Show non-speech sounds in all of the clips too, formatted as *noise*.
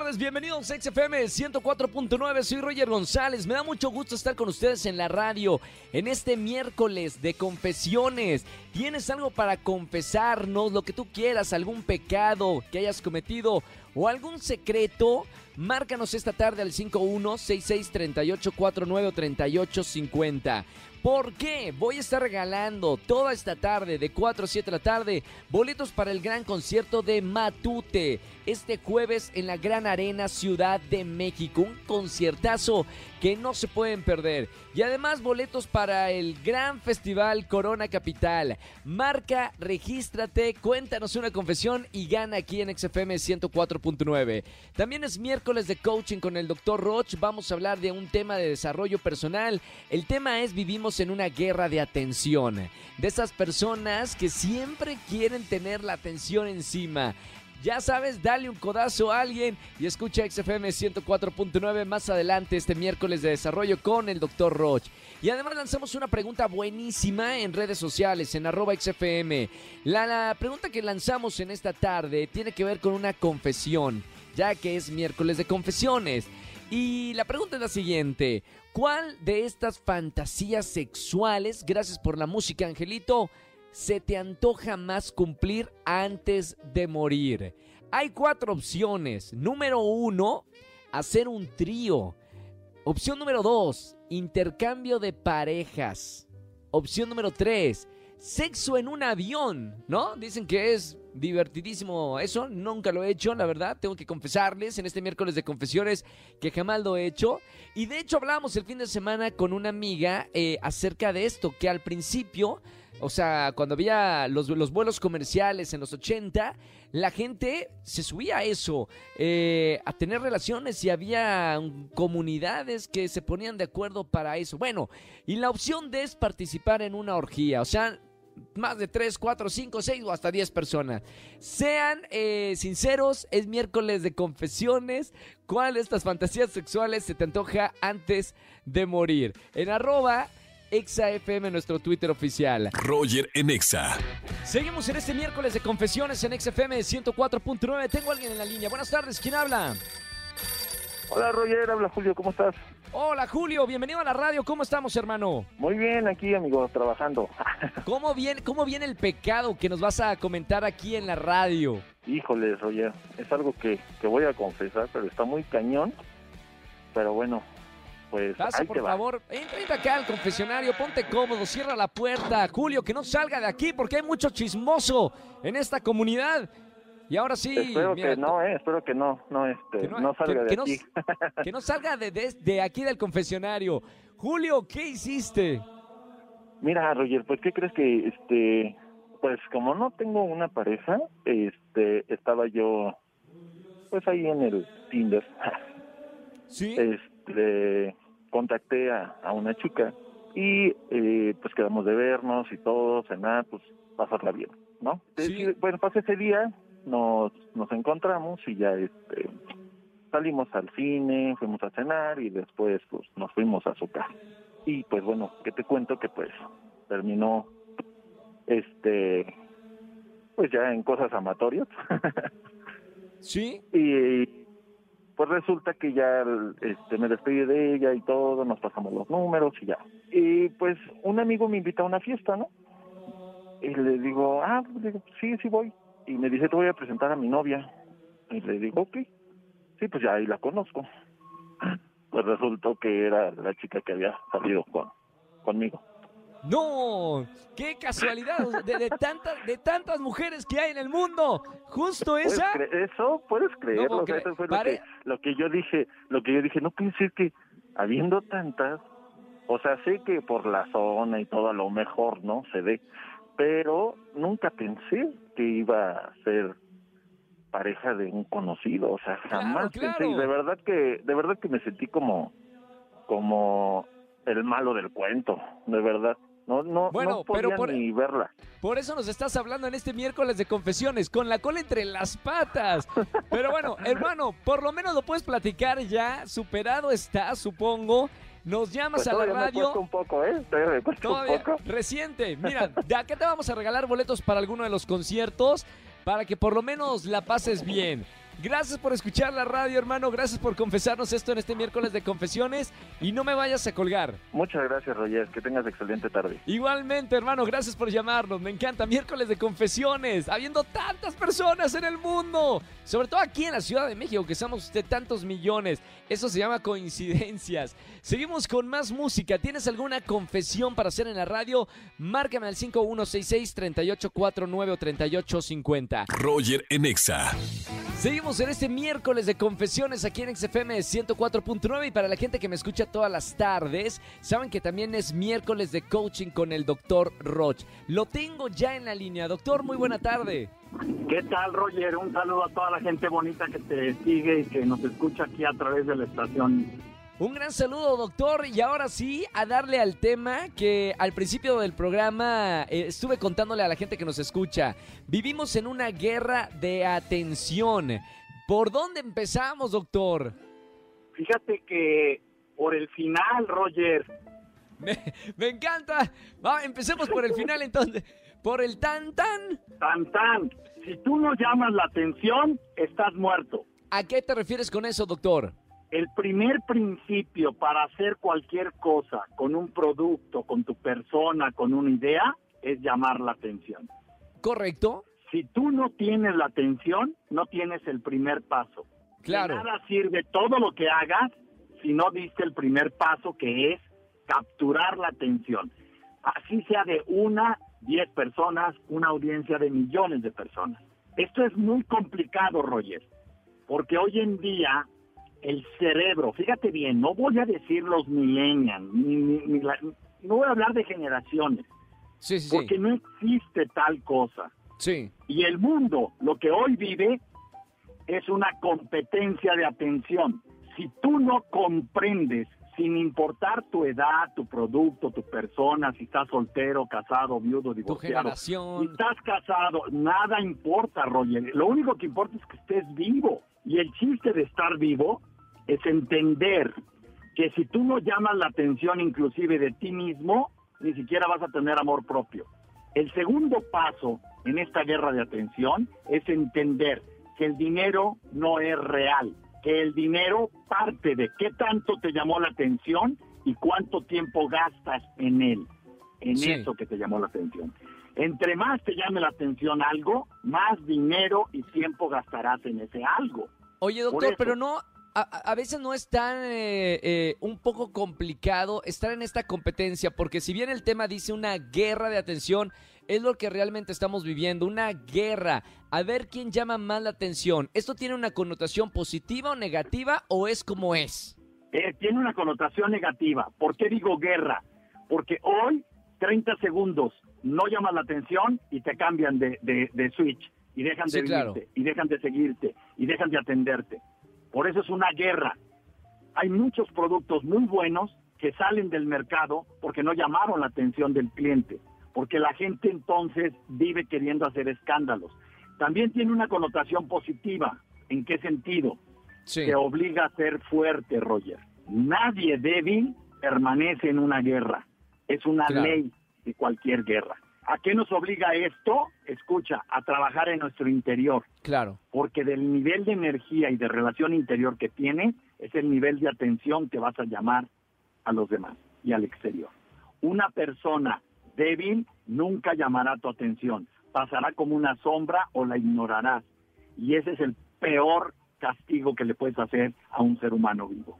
Tardes, bienvenidos a XFM 104.9, soy Roger González, me da mucho gusto estar con ustedes en la radio en este miércoles de confesiones. ¿Tienes algo para confesarnos, lo que tú quieras, algún pecado que hayas cometido o algún secreto? Márcanos esta tarde al 516638493850. ¿Por qué? Voy a estar regalando toda esta tarde, de 4 a 7 de la tarde, boletos para el gran concierto de Matute. Este jueves en la Gran Arena Ciudad de México. Un conciertazo que no se pueden perder. Y además boletos para el gran festival Corona Capital. Marca, regístrate, cuéntanos una confesión y gana aquí en XFM 104.9. También es miércoles de coaching con el Dr. Roch. Vamos a hablar de un tema de desarrollo personal. El tema es vivimos en una guerra de atención. De esas personas que siempre quieren tener la atención encima. Ya sabes, dale un codazo a alguien y escucha XFM 104.9 más adelante este miércoles de desarrollo con el Dr. Roch. Y además lanzamos una pregunta buenísima en redes sociales, en arroba XFM. La, la pregunta que lanzamos en esta tarde tiene que ver con una confesión, ya que es miércoles de confesiones. Y la pregunta es la siguiente, ¿cuál de estas fantasías sexuales, gracias por la música Angelito, se te antoja más cumplir antes de morir? Hay cuatro opciones. Número uno, hacer un trío. Opción número dos, intercambio de parejas. Opción número tres, sexo en un avión, ¿no? Dicen que es divertidísimo eso, nunca lo he hecho, la verdad, tengo que confesarles en este miércoles de confesiones que jamás lo he hecho. Y de hecho hablábamos el fin de semana con una amiga eh, acerca de esto, que al principio, o sea, cuando había los, los vuelos comerciales en los 80, la gente se subía a eso, eh, a tener relaciones y había comunidades que se ponían de acuerdo para eso. Bueno, y la opción de es participar en una orgía, o sea, más de 3, 4, 5, 6 o hasta 10 personas. Sean eh, sinceros, es miércoles de confesiones. ¿Cuál de estas fantasías sexuales se te antoja antes de morir? En arroba ExaFM, nuestro Twitter oficial. Roger en Exa. Seguimos en este miércoles de confesiones en XFM 104.9. Tengo a alguien en la línea. Buenas tardes, ¿quién habla? Hola Roger, habla Julio, ¿cómo estás? Hola Julio, bienvenido a la radio. ¿Cómo estamos, hermano? Muy bien, aquí amigo, trabajando. *laughs* ¿Cómo viene, ¿Cómo viene el pecado que nos vas a comentar aquí en la radio? Híjole, Roger, es algo que, que voy a confesar, pero está muy cañón. Pero bueno, pues Pasa, por va. favor, entra acá al confesionario, ponte cómodo, cierra la puerta. Julio, que no salga de aquí porque hay mucho chismoso en esta comunidad. Y ahora sí, espero mira, que no, eh, espero que no, no, este, que no, salga que- de que no- aquí. que no salga de, de- de aquí del confesionario. Julio, ¿qué hiciste? Mira, Roger, pues ¿qué crees que, este, pues como no tengo una pareja, este, estaba yo, pues ahí en el Tinder, ¿Sí? este, contacté a, a una chica y eh, pues quedamos de vernos y todo, cenar, pues pasarla bien, ¿no? Sí. Bueno, pasé ese día, nos, nos encontramos y ya este, salimos al cine, fuimos a cenar y después pues nos fuimos a su casa. Y pues bueno, que te cuento que pues terminó este pues ya en cosas amatorias *laughs* ¿Sí? y pues resulta que ya este me despedí de ella y todo, nos pasamos los números y ya. Y pues un amigo me invita a una fiesta, ¿no? Y le digo, ah, pues, sí, sí voy. Y me dice, te voy a presentar a mi novia. Y le digo, ok. Sí, pues ya ahí la conozco. Pues resultó que era la chica que había salido con conmigo. No, qué casualidad de, de tantas de tantas mujeres que hay en el mundo. Justo ¿Puedes esa. eso puedes creerlo, o sea, eso fue lo que, lo que yo dije, lo que yo dije, no pensé que habiendo tantas, o sea, sé que por la zona y todo a lo mejor, ¿no? Se ve, pero nunca pensé que iba a ser pareja de un conocido, o sea, Claro, jamás claro. pensé, y de verdad que, de verdad que me sentí como, como el malo del cuento, de verdad. No, no, Bueno, no podía pero por- ni verla. Por eso nos estás hablando en este miércoles de confesiones, con la cola entre las patas. Pero bueno, *laughs* hermano, por lo menos lo puedes platicar ya, superado está, supongo. nos llamas Pues a la me radio. un poco, ¿eh? Todavía me cuesta un Todavía, poco. reciente. *laughs* Mira, de acá te vamos a regalar boletos para alguno de los conciertos para que por lo menos la pases bien. Gracias por escuchar la radio, hermano. Gracias por confesarnos esto en este miércoles de confesiones. Y no me vayas a colgar. Muchas gracias, Roger. Que tengas excelente tarde. Igualmente, hermano, gracias por llamarnos. Me encanta. Miércoles de confesiones. Habiendo tantas personas en el mundo. Sobre todo aquí en la Ciudad de México, que somos de tantos millones. Eso se llama coincidencias. Seguimos con más música. ¿Tienes alguna confesión para hacer en la radio? Márcame al 5166-3849 o 3850. Roger en Exa. Seguimos en este miércoles de confesiones aquí en XFM 104.9 y para la gente que me escucha todas las tardes, saben que también es miércoles de coaching con el doctor Roch. Lo tengo ya en la línea. Doctor, muy buena tarde. ¿Qué tal, Roger? Un saludo a toda la gente bonita que te sigue y que nos escucha aquí a través de la estación. Un gran saludo, doctor. Y ahora sí, a darle al tema que al principio del programa eh, estuve contándole a la gente que nos escucha. Vivimos en una guerra de atención. ¿Por dónde empezamos, doctor? Fíjate que por el final, Roger, Me, me encanta. Va, empecemos por el final entonces. Por el tan tan. tan tan, si tú no llamas la atención, estás muerto. ¿A qué te refieres con eso, doctor? El primer principio para hacer cualquier cosa con un producto, con tu persona, con una idea, es llamar la atención. ¿Correcto? Si tú no tienes la atención, no tienes el primer paso. Claro. De nada sirve todo lo que hagas si no diste el primer paso que es capturar la atención. Así sea de una, diez personas, una audiencia de millones de personas. Esto es muy complicado, Roger, porque hoy en día el cerebro, fíjate bien, no voy a decir los millennials, ni, ni- ni la- no voy a hablar de generaciones, Sí, sí, sí. porque no existe tal cosa. Sí. Y el mundo, lo que hoy vive, es una competencia de atención. Si tú no comprendes, sin importar tu edad, tu producto, tu persona, si estás soltero, casado, viudo, Tu divorciado, si estás casado, nada importa, Roger. Lo único que importa es que estés vivo. Y el chiste de estar vivo es entender que si tú no llamas la atención inclusive de ti mismo, ni siquiera vas a tener amor propio. El segundo paso en esta guerra de atención es entender que el dinero no es real, que el dinero parte de qué tanto te llamó la atención y cuánto tiempo gastas en él, en Sí. eso que te llamó la atención. Entre más te llame la atención algo, más dinero y tiempo gastarás en ese algo. Oye, doctor, pero no. A, veces no es tan eh, eh, un poco complicado estar en esta competencia, porque si bien el tema dice una guerra de atención, es lo que realmente estamos viviendo, una guerra. A ver quién llama más la atención. ¿Esto tiene una connotación positiva o negativa o es como es? Eh, tiene una connotación negativa. ¿Por qué digo guerra? Porque hoy, 30 segundos, no llamas la atención y te cambian de, de- de switch y dejan de claro. y dejan de seguirte, y dejan de atenderte. Por eso es una guerra. Hay muchos productos muy buenos que salen del mercado porque no llamaron la atención del cliente, porque la gente entonces vive queriendo hacer escándalos. También tiene una connotación positiva. ¿En qué sentido? Sí. te obliga a ser fuerte, Roger. Nadie débil permanece en una guerra. Es una Claro. ley de cualquier guerra. ¿A qué nos obliga esto? Escucha, a trabajar en nuestro interior, Claro. porque del nivel de energía y de relación interior que tienes es el nivel de atención que vas a llamar a los demás y al exterior. Una persona débil nunca llamará tu atención, pasará como una sombra o la ignorarás. Y ese es el peor castigo que le puedes hacer a un ser humano vivo.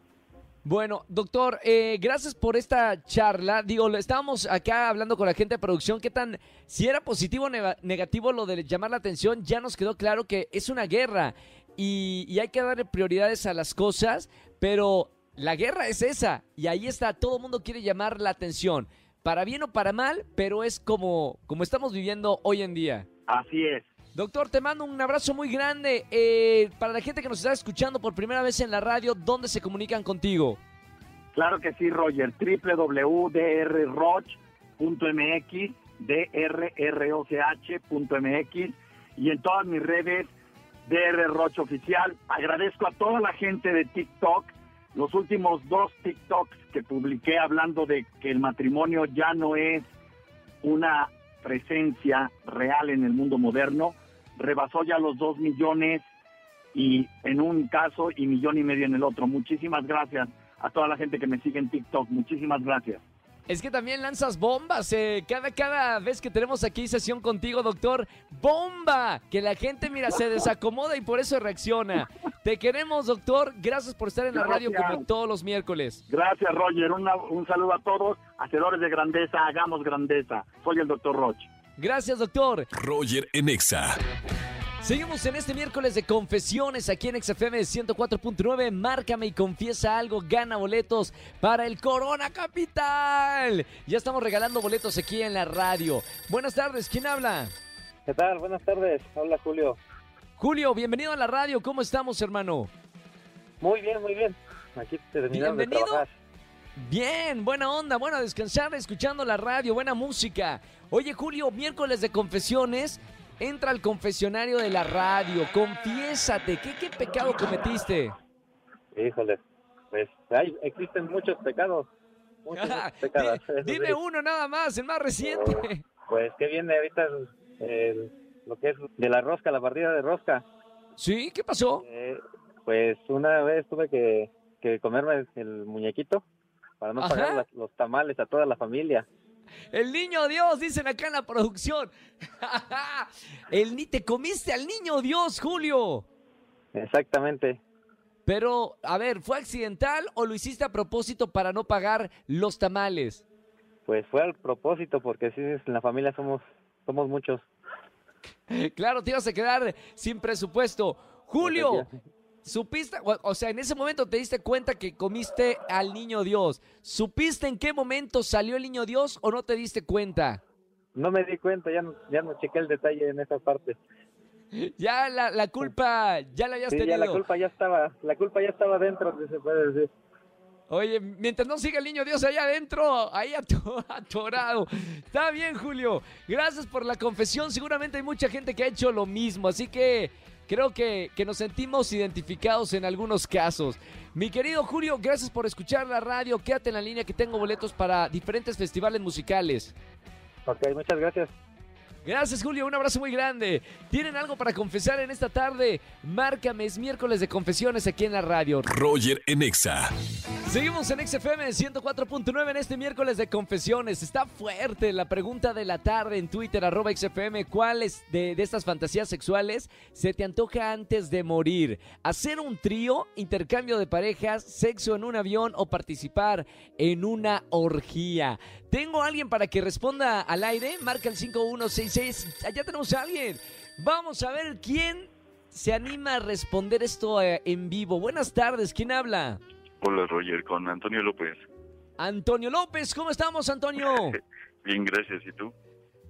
Bueno, doctor, eh, gracias por esta charla. Digo, estábamos acá hablando con la gente de producción, qué tan, si era positivo o nega- negativo lo de llamar la atención, ya nos quedó claro que es una guerra y, y hay que darle prioridades a las cosas, pero la guerra es esa y ahí está, todo el mundo quiere llamar la atención, para bien o para mal, pero es como, como estamos viviendo hoy en día. Así es. Doctor, te mando un abrazo muy grande. Eh, para la gente que nos está escuchando por primera vez en la radio, ¿dónde se comunican contigo? Claro que sí, Roger. www.drroch.mx, drroch.mx y en todas mis redes, DR Roch Oficial. Agradezco a toda la gente de TikTok los últimos dos TikToks que publiqué hablando de que el matrimonio ya no es una presencia real en el mundo moderno, rebasó ya los dos millones y en un caso y millón y medio en el otro. Muchísimas gracias a toda la gente que me sigue en TikTok. Muchísimas gracias. Es que también lanzas bombas. Eh. Cada, cada vez que tenemos aquí sesión contigo, doctor, ¡bomba! Que la gente, mira, se desacomoda y por eso reacciona. Te queremos, doctor. Gracias por estar en la radio como todos los miércoles. Gracias, Roger. un saludo a todos. Hacedores de grandeza, hagamos grandeza. Soy el doctor Roche. Gracias, doctor. Roger Enexa. Seguimos en este miércoles de confesiones aquí en XFM 104.9. Márcame y confiesa algo, gana boletos para el Corona Capital. Ya estamos regalando boletos aquí en la radio. Buenas tardes, ¿quién habla? ¿Qué tal? Buenas tardes, habla Julio. Julio, bienvenido a la radio. ¿Cómo estamos, hermano? Muy bien, muy bien. Aquí terminando bienvenido. de trabajar. Bien, buena onda, bueno, descansar escuchando la radio, buena música. Oye, Julio, miércoles de confesiones entra al confesionario de la radio, confiésate, ¿qué, qué pecado cometiste? Híjole, pues hay, existen muchos pecados. Muchos pecados Dime uno nada más, el más reciente. pues que viene ahorita lo que es de la rosca, la partida de rosca. ¿Sí? ¿Qué pasó? Eh, pues una vez tuve que, comerme el muñequito para no pagar los tamales a toda la familia. El niño Dios, dicen acá en la producción. *laughs* El ni te comiste al niño Dios, Julio. Exactamente. Pero, a ver, ¿fue accidental o lo hiciste a propósito para no pagar los tamales? Pues fue al propósito, porque sí, en la familia somos, somos muchos. Claro, te ibas a quedar sin presupuesto. Julio, ¿Supiste, o sea, en ese momento te diste cuenta que comiste al niño Dios? ¿Supiste en qué momento salió el niño Dios o no te diste cuenta? No me di cuenta, ya no, ya no chequé el detalle en esa parte. Ya la, la culpa, ya la habías tenido. Ya la culpa ya estaba, la culpa ya estaba dentro, se puede decir. Oye, mientras no siga el niño Dios allá adentro, ahí *laughs* atorado. Está bien, Julio. Gracias por la confesión. Seguramente hay mucha gente que ha hecho lo mismo. Así que creo que, que nos sentimos identificados en algunos casos. Mi querido Julio, gracias por escuchar la radio. Quédate en la línea que tengo boletos para diferentes festivales musicales. Ok, muchas gracias. Gracias, Julio. Un abrazo muy grande. ¿Tienen algo para confesar en esta tarde? Márcame, es miércoles de confesiones aquí en la radio. Roger Enexa. Seguimos en XFM 104.9 en este miércoles de confesiones. Está fuerte la pregunta de la tarde en Twitter, arroba XFM. ¿Cuáles de, de estas fantasías sexuales se te antoja antes de morir? ¿Hacer un trío, intercambio de parejas, sexo en un avión o participar en una orgía? Tengo a alguien para que responda al aire. Marca el 5166. Allá tenemos a alguien. Vamos a ver quién se anima a responder esto eh, en vivo. Buenas tardes. ¿Quién habla? Hola, Roger, con Antonio López. Antonio López, ¿cómo estamos, Antonio? *laughs* bien, gracias. ¿Y tú?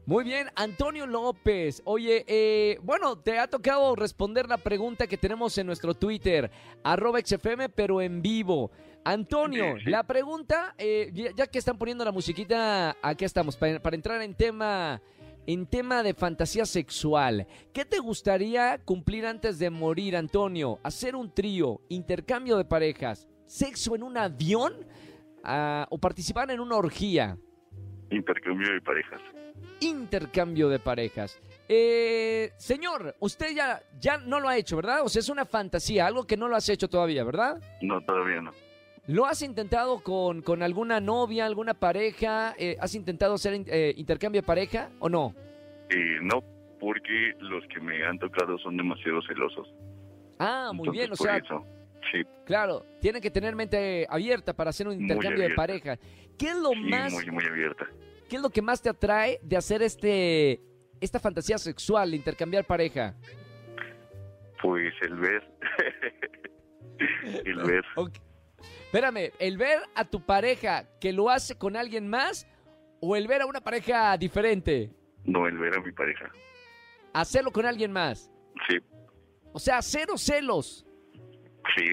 Muy bien, Antonio López. Oye, eh, bueno, te ha tocado responder la pregunta que tenemos en nuestro Twitter, arroba XFM, pero en vivo. Antonio, la pregunta, eh, ya que están poniendo la musiquita, aquí estamos, para, entrar en tema, en tema de fantasía sexual. ¿Qué te gustaría cumplir antes de morir, Antonio? ¿Hacer un trío, intercambio de parejas, sexo en un avión ah, o participar en una orgía? Intercambio de parejas. Intercambio de parejas. Eh, señor, usted ya, ya no lo ha hecho, ¿verdad? O sea, es una fantasía, algo que no lo has hecho todavía, ¿verdad? No, todavía no. ¿Lo has intentado con, con alguna novia, alguna pareja? Eh, ¿Has intentado hacer eh, intercambio de pareja o no? Eh, no, porque los que me han tocado son demasiado celosos. Ah, muy bien, o sea... sí. Claro, tiene que tener mente abierta para hacer un intercambio de pareja. ¿Qué es lo más... Muy, muy abierta. ¿Qué es lo que más te atrae de hacer este esta fantasía sexual, intercambiar pareja? Pues el ver. *laughs* el *laughs* ver. Espérame, ¿el ver a tu pareja que lo hace con alguien más o el ver a una pareja diferente? No, el ver a mi pareja. ¿Hacerlo con alguien más? Sí. O sea, cero celos. Sí.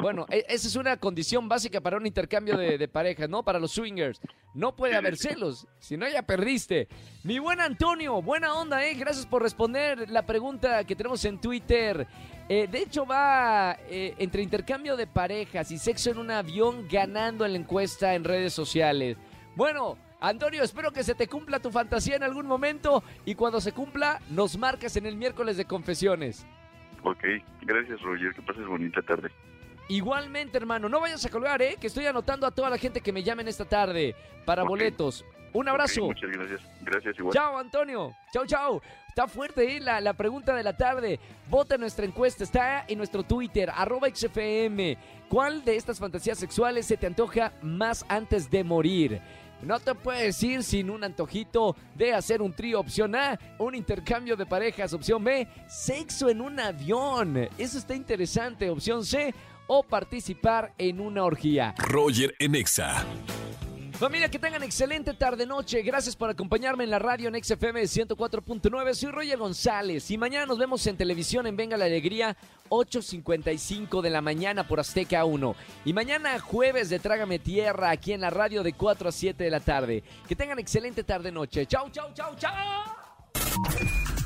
Bueno, e- esa es una condición básica para un intercambio de, parejas, ¿no? Para los swingers. No puede haber celos, si no ya perdiste. Mi buen Antonio, buena onda, ¿eh? Gracias por responder la pregunta que tenemos en Twitter. Eh, de hecho, va eh, entre intercambio de parejas y sexo en un avión ganando en la encuesta en redes sociales. Bueno, Antonio, espero que se te cumpla tu fantasía en algún momento y cuando se cumpla, nos marcas en el miércoles de confesiones. Ok, gracias Roger, que pases bonita tarde. Igualmente, hermano, no vayas a colgar, ¿eh? Que estoy anotando a toda la gente que me llamen esta tarde para boletos. Un abrazo. Muchas gracias, gracias igual. Chao, Antonio. Chao, chao. Está fuerte ¿eh? la, la pregunta de la tarde. Vota en nuestra encuesta. Está en nuestro Twitter, arroba XFM. ¿Cuál de estas fantasías sexuales se te antoja más antes de morir? No te puedes ir sin un antojito de hacer un trío opción A, un intercambio de parejas opción B, sexo en un avión. Eso está interesante. Opción C o participar en una orgía. Roger en Exa. Familia, que tengan excelente tarde-noche. Gracias por acompañarme en la radio en XFM 104.9. Soy Roger González y mañana nos vemos en televisión en Venga la Alegría, 8.55 de la mañana por Azteca 1. Y mañana jueves de Trágame Tierra aquí en la radio de 4 a 7 de la tarde. Que tengan excelente tarde-noche. Chau, chau, chau, chau.